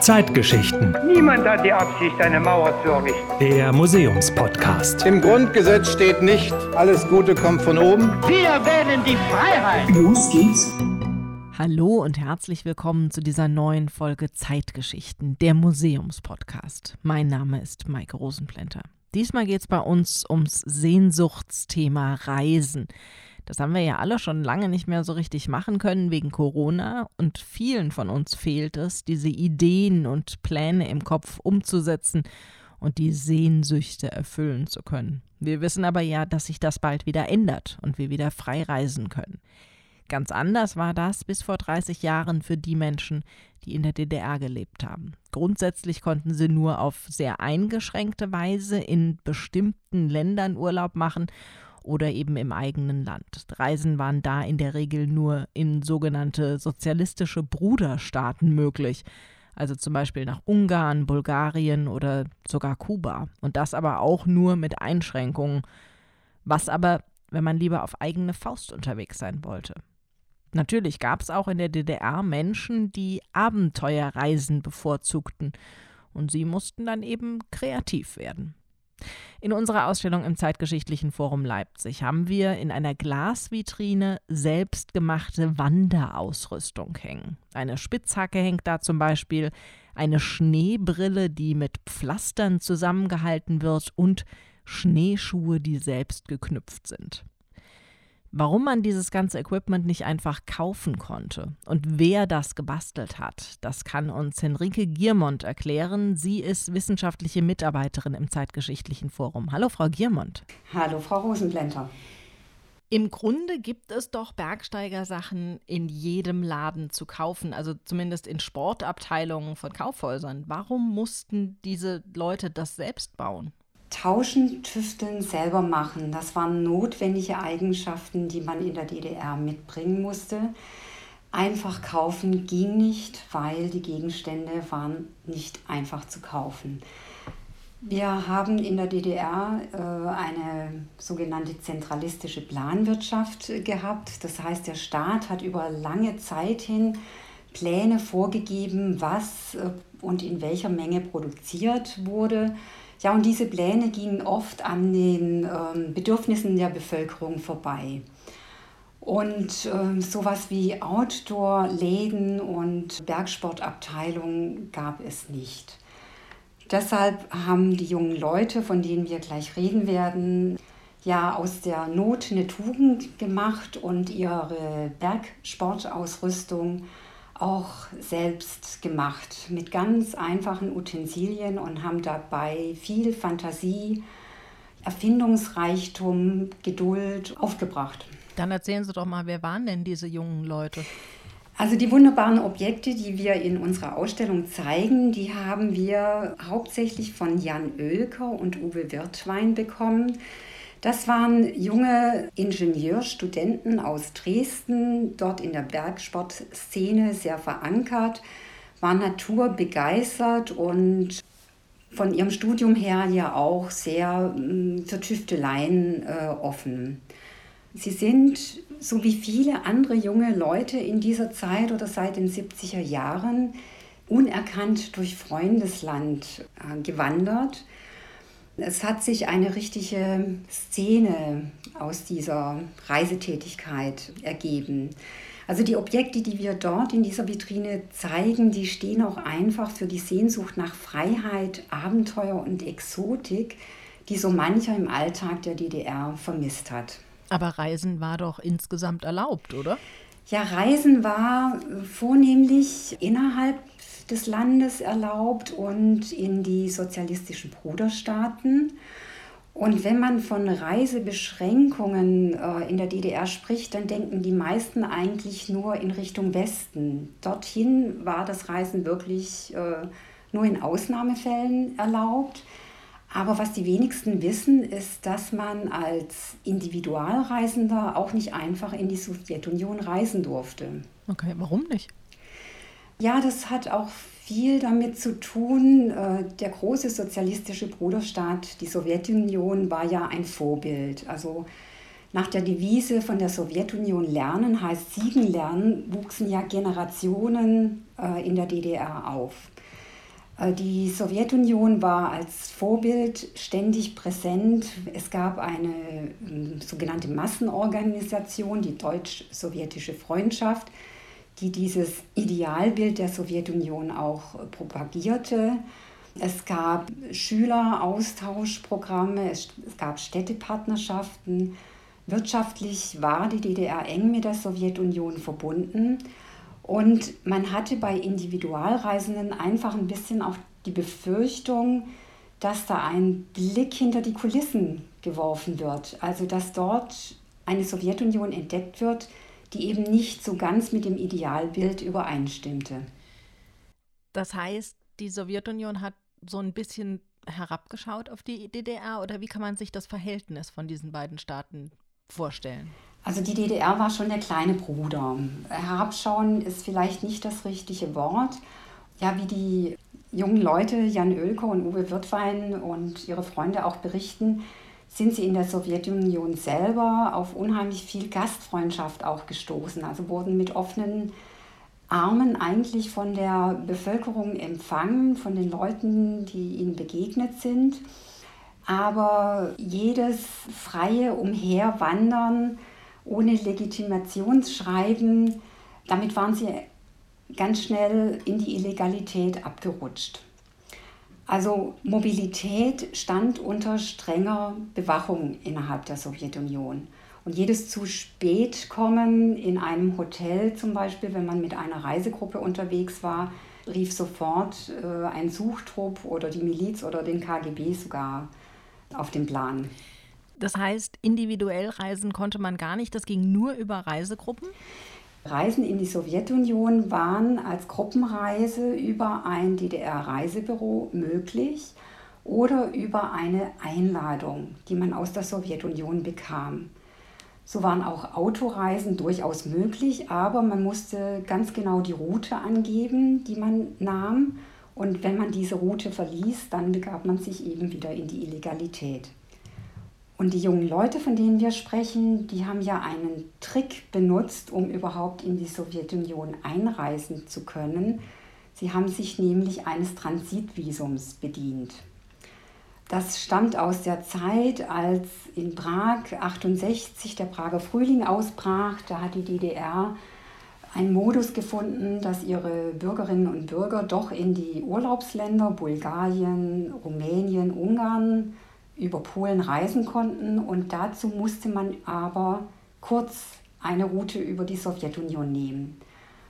Zeitgeschichten. Niemand hat die Absicht, eine Mauer zu errichten. Der Museumspodcast. Im Grundgesetz steht nicht, alles Gute kommt von oben. Wir wählen die Freiheit. Los geht's. Hallo und herzlich willkommen zu dieser neuen Folge Zeitgeschichten, der Museumspodcast. Mein Name ist Maike Rosenplanter. Diesmal geht es bei uns ums Sehnsuchtsthema Reisen. Das haben wir ja alle schon lange nicht mehr so richtig machen können wegen Corona und vielen von uns fehlt es, diese Ideen und Pläne im Kopf umzusetzen und die Sehnsüchte erfüllen zu können. Wir wissen aber ja, dass sich das bald wieder ändert und wir wieder frei reisen können. Ganz anders war das bis vor 30 Jahren für die Menschen, die in der DDR gelebt haben. Grundsätzlich konnten sie nur auf sehr eingeschränkte Weise in bestimmten Ländern Urlaub machen oder eben im eigenen Land. Reisen waren da in der Regel nur in sogenannte sozialistische Bruderstaaten möglich, also zum Beispiel nach Ungarn, Bulgarien oder sogar Kuba. Und das aber auch nur mit Einschränkungen, was aber, wenn man lieber auf eigene Faust unterwegs sein wollte. Natürlich gab es auch in der DDR Menschen, die Abenteuerreisen bevorzugten, und sie mussten dann eben kreativ werden. In unserer Ausstellung im Zeitgeschichtlichen Forum Leipzig haben wir in einer Glasvitrine selbstgemachte Wanderausrüstung hängen. Eine Spitzhacke hängt da zum Beispiel, eine Schneebrille, die mit Pflastern zusammengehalten wird und Schneeschuhe, die selbst geknüpft sind. Warum man dieses ganze Equipment nicht einfach kaufen konnte und wer das gebastelt hat, das kann uns Henrike Giermont erklären. Sie ist wissenschaftliche Mitarbeiterin im Zeitgeschichtlichen Forum. Hallo, Frau Giermont. Hallo, Frau Rosenblender. Im Grunde gibt es doch Bergsteigersachen in jedem Laden zu kaufen, also zumindest in Sportabteilungen von Kaufhäusern. Warum mussten diese Leute das selbst bauen? Tauschen, tüfteln, selber machen, das waren notwendige Eigenschaften, die man in der DDR mitbringen musste. Einfach kaufen ging nicht, weil die Gegenstände waren nicht einfach zu kaufen. Wir haben in der DDR äh, eine sogenannte zentralistische Planwirtschaft gehabt. Das heißt, der Staat hat über lange Zeit hin Pläne vorgegeben, was äh, und in welcher Menge produziert wurde ja, und diese Pläne gingen oft an den ähm, Bedürfnissen der Bevölkerung vorbei. Und äh, sowas wie Outdoor-Läden und Bergsportabteilungen gab es nicht. Deshalb haben die jungen Leute, von denen wir gleich reden werden, ja aus der Not eine Tugend gemacht und ihre Bergsportausrüstung auch selbst gemacht mit ganz einfachen Utensilien und haben dabei viel Fantasie, Erfindungsreichtum, Geduld aufgebracht. Dann erzählen Sie doch mal, wer waren denn diese jungen Leute? Also die wunderbaren Objekte, die wir in unserer Ausstellung zeigen, die haben wir hauptsächlich von Jan Oelker und Uwe Wirtwein bekommen. Das waren junge Ingenieurstudenten aus Dresden, dort in der Bergsportszene sehr verankert, waren naturbegeistert und von ihrem Studium her ja auch sehr für Tüfteleien äh, offen. Sie sind, so wie viele andere junge Leute in dieser Zeit oder seit den 70er Jahren, unerkannt durch Freundesland äh, gewandert es hat sich eine richtige Szene aus dieser Reisetätigkeit ergeben. Also die Objekte, die wir dort in dieser Vitrine zeigen, die stehen auch einfach für die Sehnsucht nach Freiheit, Abenteuer und Exotik, die so mancher im Alltag der DDR vermisst hat. Aber Reisen war doch insgesamt erlaubt, oder? Ja, Reisen war vornehmlich innerhalb des Landes erlaubt und in die sozialistischen Bruderstaaten. Und wenn man von Reisebeschränkungen äh, in der DDR spricht, dann denken die meisten eigentlich nur in Richtung Westen. Dorthin war das Reisen wirklich äh, nur in Ausnahmefällen erlaubt. Aber was die wenigsten wissen, ist, dass man als Individualreisender auch nicht einfach in die Sowjetunion reisen durfte. Okay, warum nicht? Ja, das hat auch viel damit zu tun. Äh, der große sozialistische Bruderstaat, die Sowjetunion, war ja ein Vorbild. Also Nach der Devise von der Sowjetunion lernen heißt Siegen lernen, wuchsen ja Generationen äh, in der DDR auf. Äh, die Sowjetunion war als Vorbild ständig präsent. Es gab eine ähm, sogenannte Massenorganisation, die Deutsch-Sowjetische Freundschaft, die dieses Idealbild der Sowjetunion auch propagierte. Es gab Schüleraustauschprogramme, es gab Städtepartnerschaften. Wirtschaftlich war die DDR eng mit der Sowjetunion verbunden. Und man hatte bei Individualreisenden einfach ein bisschen auch die Befürchtung, dass da ein Blick hinter die Kulissen geworfen wird. Also dass dort eine Sowjetunion entdeckt wird, die eben nicht so ganz mit dem Idealbild übereinstimmte. Das heißt, die Sowjetunion hat so ein bisschen herabgeschaut auf die DDR oder wie kann man sich das Verhältnis von diesen beiden Staaten vorstellen? Also die DDR war schon der kleine Bruder. Herabschauen ist vielleicht nicht das richtige Wort. Ja, wie die jungen Leute, Jan Oelke und Uwe Wirtwein und ihre Freunde auch berichten, sind sie in der Sowjetunion selber auf unheimlich viel Gastfreundschaft auch gestoßen. Also wurden mit offenen Armen eigentlich von der Bevölkerung empfangen, von den Leuten, die ihnen begegnet sind. Aber jedes freie Umherwandern ohne Legitimationsschreiben, damit waren sie ganz schnell in die Illegalität abgerutscht. Also Mobilität stand unter strenger Bewachung innerhalb der Sowjetunion. Und jedes zu spät kommen in einem Hotel zum Beispiel, wenn man mit einer Reisegruppe unterwegs war, rief sofort äh, ein Suchtrupp oder die Miliz oder den KGB sogar auf den Plan. Das heißt, individuell reisen konnte man gar nicht, das ging nur über Reisegruppen? Reisen in die Sowjetunion waren als Gruppenreise über ein DDR-Reisebüro möglich oder über eine Einladung, die man aus der Sowjetunion bekam. So waren auch Autoreisen durchaus möglich, aber man musste ganz genau die Route angeben, die man nahm. Und wenn man diese Route verließ, dann begab man sich eben wieder in die Illegalität. Und die jungen Leute, von denen wir sprechen, die haben ja einen Trick benutzt, um überhaupt in die Sowjetunion einreisen zu können. Sie haben sich nämlich eines Transitvisums bedient. Das stammt aus der Zeit, als in Prag 68 der Prager Frühling ausbrach. Da hat die DDR einen Modus gefunden, dass ihre Bürgerinnen und Bürger doch in die Urlaubsländer Bulgarien, Rumänien, Ungarn, über Polen reisen konnten und dazu musste man aber kurz eine Route über die Sowjetunion nehmen.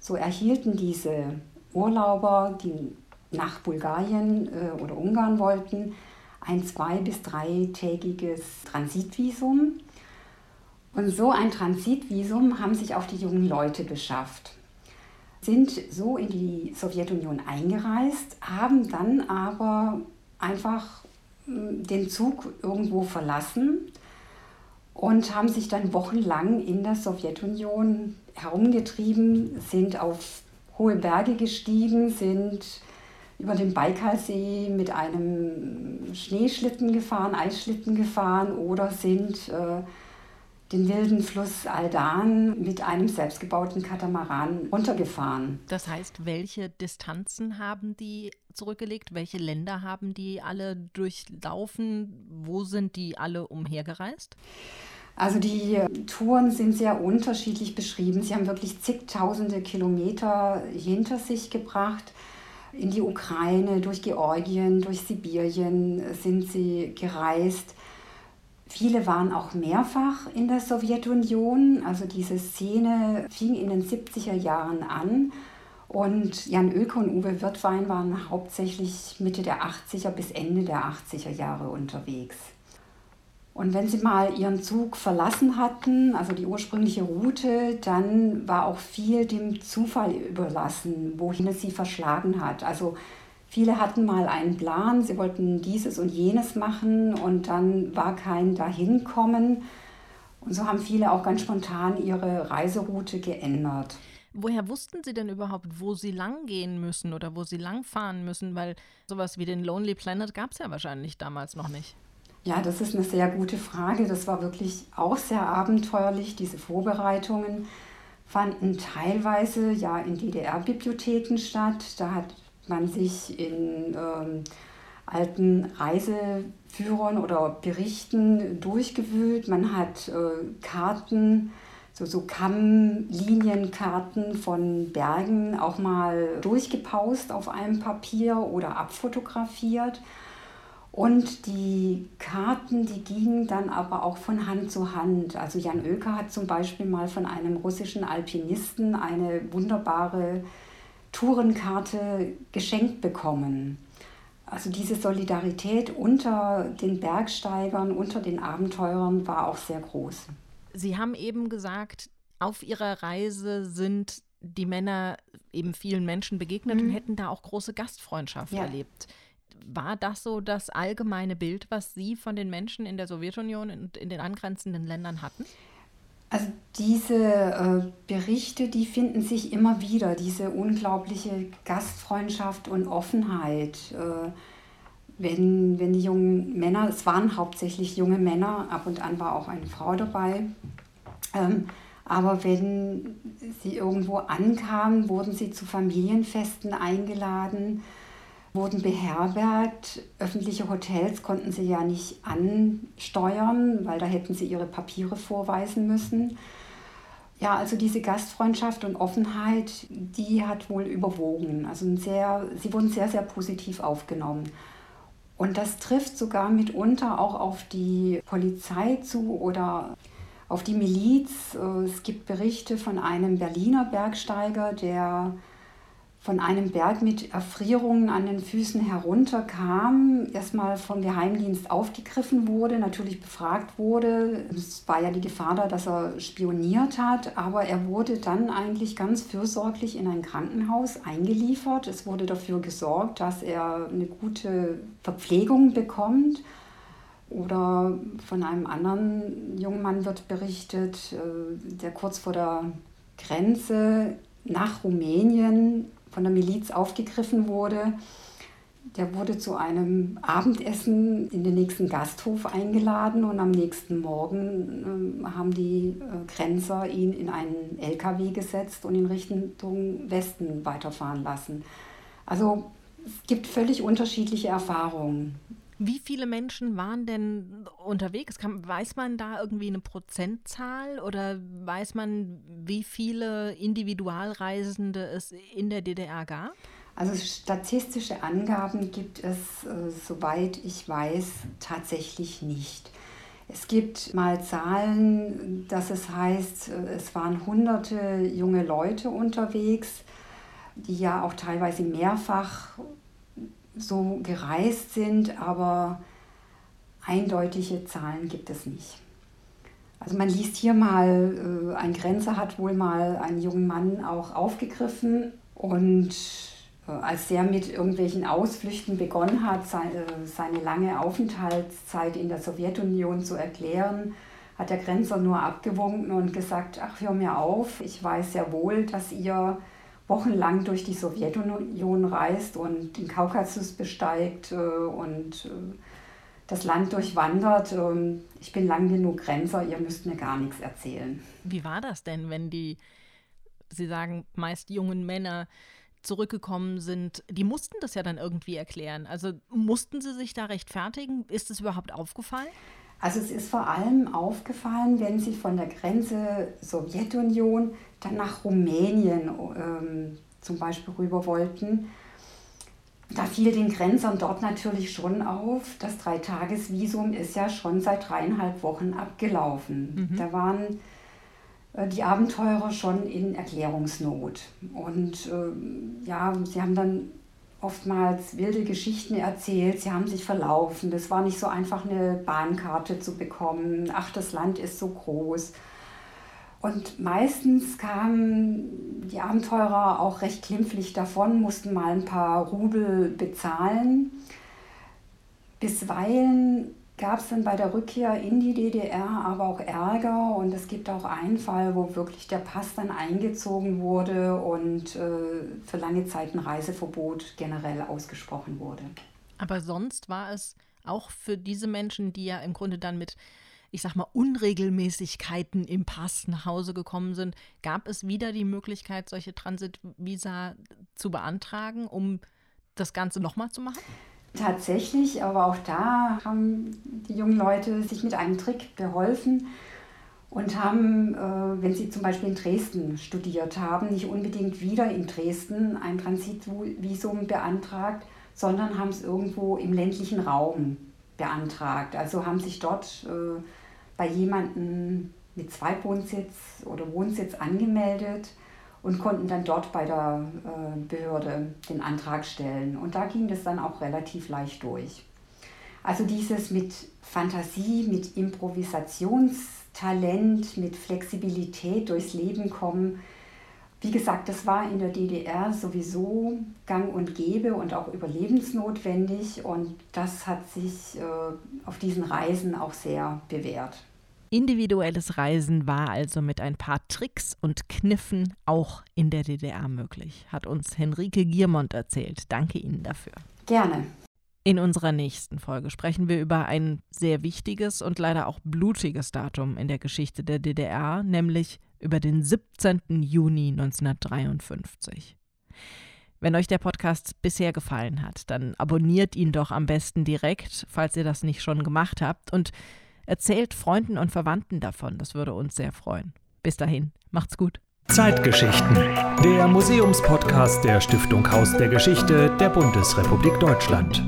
So erhielten diese Urlauber, die nach Bulgarien äh, oder Ungarn wollten, ein zwei- bis dreitägiges Transitvisum. Und so ein Transitvisum haben sich auch die jungen Leute beschafft, sind so in die Sowjetunion eingereist, haben dann aber einfach den Zug irgendwo verlassen und haben sich dann wochenlang in der Sowjetunion herumgetrieben, sind auf hohe Berge gestiegen, sind über den Baikalsee mit einem Schneeschlitten gefahren, Eisschlitten gefahren oder sind äh, den wilden Fluss Aldan mit einem selbstgebauten Katamaran runtergefahren. Das heißt, welche Distanzen haben die zurückgelegt? Welche Länder haben die alle durchlaufen? Wo sind die alle umhergereist? Also die Touren sind sehr unterschiedlich beschrieben. Sie haben wirklich zigtausende Kilometer hinter sich gebracht. In die Ukraine, durch Georgien, durch Sibirien sind sie gereist. Viele waren auch mehrfach in der Sowjetunion. Also diese Szene fing in den 70er Jahren an. Und Jan Oelke und Uwe Wirtwein waren hauptsächlich Mitte der 80er bis Ende der 80er Jahre unterwegs. Und wenn sie mal ihren Zug verlassen hatten, also die ursprüngliche Route, dann war auch viel dem Zufall überlassen, wohin es sie verschlagen hat. Also Viele hatten mal einen Plan, sie wollten dieses und jenes machen und dann war kein Dahinkommen. Und so haben viele auch ganz spontan ihre Reiseroute geändert. Woher wussten Sie denn überhaupt, wo Sie lang gehen müssen oder wo Sie lang fahren müssen? Weil sowas wie den Lonely Planet gab es ja wahrscheinlich damals noch nicht. Ja, das ist eine sehr gute Frage. Das war wirklich auch sehr abenteuerlich. Diese Vorbereitungen fanden teilweise ja in DDR-Bibliotheken statt. Da hat man sich in ähm, alten Reiseführern oder Berichten durchgewühlt. Man hat äh, Karten, so, so Kammlinienkarten von Bergen auch mal durchgepaust auf einem Papier oder abfotografiert. Und die Karten, die gingen dann aber auch von Hand zu Hand. Also Jan Oeker hat zum Beispiel mal von einem russischen Alpinisten eine wunderbare Tourenkarte geschenkt bekommen. Also diese Solidarität unter den Bergsteigern, unter den Abenteurern war auch sehr groß. Sie haben eben gesagt, auf Ihrer Reise sind die Männer eben vielen Menschen begegnet mhm. und hätten da auch große Gastfreundschaft ja. erlebt war das so das allgemeine Bild, was Sie von den Menschen in der Sowjetunion und in den angrenzenden Ländern hatten? Also diese äh, Berichte, die finden sich immer wieder, diese unglaubliche Gastfreundschaft und Offenheit. Äh, wenn, wenn die jungen Männer, es waren hauptsächlich junge Männer, ab und an war auch eine Frau dabei, ähm, aber wenn sie irgendwo ankamen, wurden sie zu Familienfesten eingeladen wurden beherbergt. Öffentliche Hotels konnten sie ja nicht ansteuern, weil da hätten sie ihre Papiere vorweisen müssen. Ja, also diese Gastfreundschaft und Offenheit, die hat wohl überwogen. Also sehr, sie wurden sehr, sehr positiv aufgenommen. Und das trifft sogar mitunter auch auf die Polizei zu oder auf die Miliz. Es gibt Berichte von einem Berliner Bergsteiger, der von einem Berg mit Erfrierungen an den Füßen herunterkam, erstmal vom Geheimdienst aufgegriffen wurde, natürlich befragt wurde. Es war ja die Gefahr da, dass er spioniert hat, aber er wurde dann eigentlich ganz fürsorglich in ein Krankenhaus eingeliefert. Es wurde dafür gesorgt, dass er eine gute Verpflegung bekommt. Oder von einem anderen jungen Mann wird berichtet, äh, der kurz vor der Grenze nach Rumänien von der Miliz aufgegriffen wurde. Der wurde zu einem Abendessen in den nächsten Gasthof eingeladen und am nächsten Morgen äh, haben die äh, Grenzer ihn in einen LKW gesetzt und in Richtung Westen weiterfahren lassen. Also es gibt völlig unterschiedliche Erfahrungen. Wie viele Menschen waren denn unterwegs? Kann, weiß man da irgendwie eine Prozentzahl oder weiß man, wie viele Individualreisende es in der DDR gab? Also statistische Angaben gibt es, äh, soweit ich weiß, tatsächlich nicht. Es gibt mal Zahlen, dass es heißt, äh, es waren hunderte junge Leute unterwegs, die ja auch teilweise mehrfach so gereist sind, aber eindeutige Zahlen gibt es nicht. Also man liest hier mal, äh, ein Grenzer hat wohl mal einen jungen Mann auch aufgegriffen und äh, als der mit irgendwelchen Ausflüchten begonnen hat, seine, seine lange Aufenthaltszeit in der Sowjetunion zu erklären, hat der Grenzer nur abgewunken und gesagt, ach hör mir auf, ich weiß sehr wohl, dass ihr wochenlang durch die Sowjetunion reist und den Kaukasus besteigt äh, und äh, das Land durchwandert. Ähm, ich bin lang genug Grenzer, ihr müsst mir gar nichts erzählen. Wie war das denn, wenn die, Sie sagen, meist jungen Männer zurückgekommen sind, die mussten das ja dann irgendwie erklären. Also mussten sie sich da rechtfertigen? Ist es überhaupt aufgefallen? Also es ist vor allem aufgefallen, wenn sie von der Grenze Sowjetunion dann nach Rumänien ähm, zum Beispiel rüber wollten. Da fiel den Grenzern dort natürlich schon auf, das Dreitagesvisum ist ja schon seit dreieinhalb Wochen abgelaufen. Mhm. Da waren äh, die Abenteurer schon in Erklärungsnot. Und äh, ja, sie haben dann oftmals wilde Geschichten erzählt, sie haben sich verlaufen, das war nicht so einfach eine Bahnkarte zu bekommen, ach, das Land ist so groß. Und meistens kamen die Abenteurer auch recht klimpflich davon, mussten mal ein paar Rubel bezahlen. Bisweilen gab es dann bei der Rückkehr in die DDR aber auch Ärger und es gibt auch einen Fall, wo wirklich der Pass dann eingezogen wurde und äh, für lange Zeit ein Reiseverbot generell ausgesprochen wurde. Aber sonst war es auch für diese Menschen, die ja im Grunde dann mit, ich sag mal, Unregelmäßigkeiten im Pass nach Hause gekommen sind, gab es wieder die Möglichkeit, solche Transitvisa zu beantragen, um das Ganze nochmal zu machen? Tatsächlich, aber auch da haben die jungen Leute sich mit einem Trick beholfen und haben, äh, wenn sie zum Beispiel in Dresden studiert haben, nicht unbedingt wieder in Dresden ein Transitvisum beantragt, sondern haben es irgendwo im ländlichen Raum beantragt. Also haben sich dort äh, bei jemandem mit Zweitwohnsitz oder Wohnsitz angemeldet und konnten dann dort bei der äh, Behörde den Antrag stellen. Und da ging das dann auch relativ leicht durch. Also dieses mit Fantasie, mit Improvisationstalent, mit Flexibilität durchs Leben kommen. Wie gesagt, das war in der DDR sowieso gang und gäbe und auch überlebensnotwendig und das hat sich äh, auf diesen Reisen auch sehr bewährt. Individuelles Reisen war also mit ein paar Tricks und Kniffen auch in der DDR möglich, hat uns Henrike Giermont erzählt. Danke Ihnen dafür. Gerne. In unserer nächsten Folge sprechen wir über ein sehr wichtiges und leider auch blutiges Datum in der Geschichte der DDR, nämlich über den 17. Juni 1953. Wenn euch der Podcast bisher gefallen hat, dann abonniert ihn doch am besten direkt, falls ihr das nicht schon gemacht habt, und erzählt Freunden und Verwandten davon, das würde uns sehr freuen. Bis dahin, macht's gut. Zeitgeschichten, der Museumspodcast der Stiftung Haus der Geschichte der Bundesrepublik Deutschland.